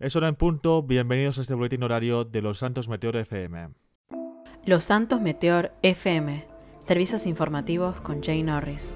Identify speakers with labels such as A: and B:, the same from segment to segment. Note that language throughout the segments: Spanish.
A: Es hora en punto, bienvenidos a este boletín horario de Los Santos Meteor FM.
B: Los Santos Meteor FM, servicios informativos con Jay Norris.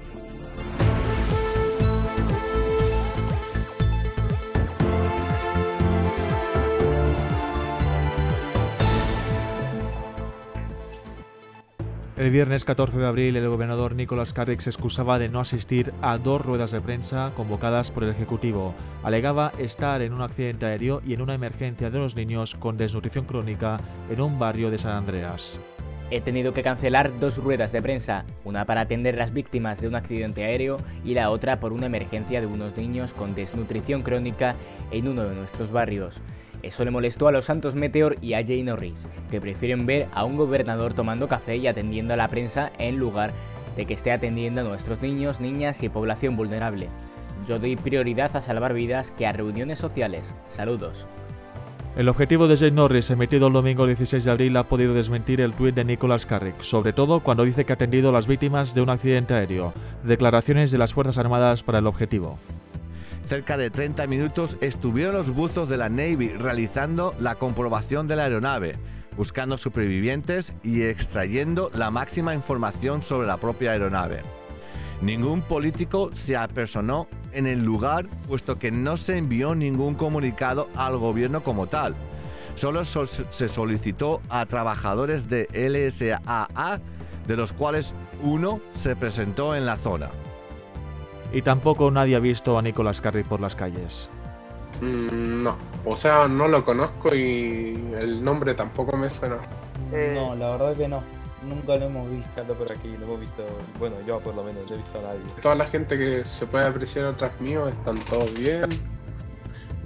A: El viernes 14 de abril, el gobernador Nicolás Carrick se excusaba de no asistir a dos ruedas de prensa convocadas por el Ejecutivo. Alegaba estar en un accidente aéreo y en una emergencia de los niños con desnutrición crónica en un barrio de San Andreas.
C: He tenido que cancelar dos ruedas de prensa, una para atender las víctimas de un accidente aéreo y la otra por una emergencia de unos niños con desnutrición crónica en uno de nuestros barrios. Eso le molestó a los Santos Meteor y a Jay Norris, que prefieren ver a un gobernador tomando café y atendiendo a la prensa en lugar de que esté atendiendo a nuestros niños, niñas y población vulnerable. Yo doy prioridad a salvar vidas que a reuniones sociales. Saludos.
A: El objetivo de Jay Norris, emitido el domingo 16 de abril, ha podido desmentir el tuit de Nicholas Carrick, sobre todo cuando dice que ha atendido a las víctimas de un accidente aéreo. Declaraciones de las Fuerzas Armadas para el objetivo.
D: Cerca de 30 minutos estuvieron los buzos de la Navy realizando la comprobación de la aeronave, buscando supervivientes y extrayendo la máxima información sobre la propia aeronave. Ningún político se apersonó en el lugar puesto que no se envió ningún comunicado al gobierno como tal. Solo se solicitó a trabajadores de LSAA, de los cuales uno se presentó en la zona
A: y tampoco nadie ha visto a Nicolas Carrick por las calles.
E: Mm, no, o sea, no lo conozco y el nombre tampoco me suena.
F: Eh, no, la verdad que no. Nunca lo hemos visto por aquí, no hemos visto, bueno, yo por lo menos no he visto a nadie.
E: Toda la gente que se puede apreciar atrás mío están todos bien,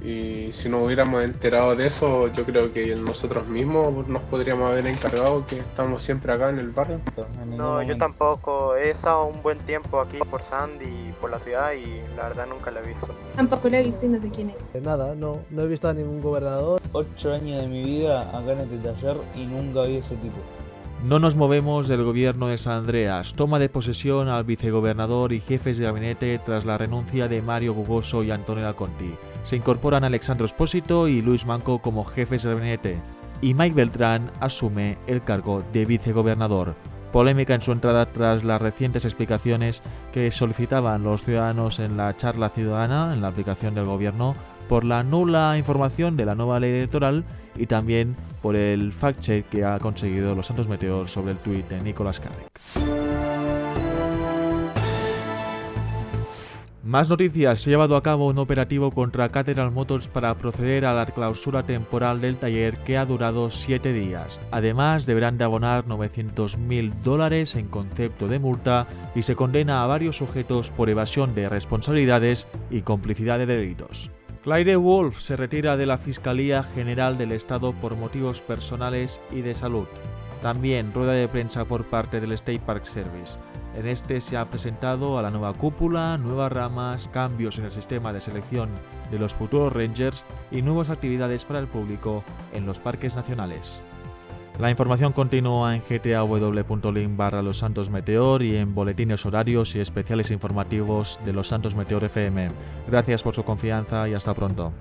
E: y si nos hubiéramos enterado de eso, yo creo que nosotros mismos nos podríamos haber encargado que estamos siempre acá en el barrio.
G: No, yo tampoco. He estado un buen tiempo aquí por Sandy y por la ciudad y la verdad nunca la he visto.
H: Tampoco la he visto y no sé quién es.
I: Nada, no, no he visto a ningún gobernador.
F: Ocho años de mi vida acá en este taller y nunca vi ese tipo.
A: No nos movemos del gobierno de San Andreas. Toma de posesión al vicegobernador y jefes de gabinete tras la renuncia de Mario Bugoso y Antonio Conti. Se incorporan Alexandro Espósito y Luis Manco como jefes de gabinete. Y Mike Beltrán asume el cargo de vicegobernador. Polémica en su entrada tras las recientes explicaciones que solicitaban los ciudadanos en la charla ciudadana en la aplicación del gobierno por la nula información de la nueva ley electoral y también por el fact-check que ha conseguido los Santos Meteor sobre el tuit de Nicolás Carrick. Más noticias. Se ha llevado a cabo un operativo contra Cathedral Motors para proceder a la clausura temporal del taller que ha durado siete días. Además, deberán de abonar 900.000 dólares en concepto de multa y se condena a varios sujetos por evasión de responsabilidades y complicidad de delitos. Claire Wolf se retira de la Fiscalía General del Estado por motivos personales y de salud. También rueda de prensa por parte del State Park Service. En este se ha presentado a la nueva cúpula, nuevas ramas, cambios en el sistema de selección de los futuros Rangers y nuevas actividades para el público en los parques nacionales. La información continúa en gtaw.link barra Los Santos Meteor y en boletines horarios y especiales informativos de Los Santos Meteor FM. Gracias por su confianza y hasta pronto.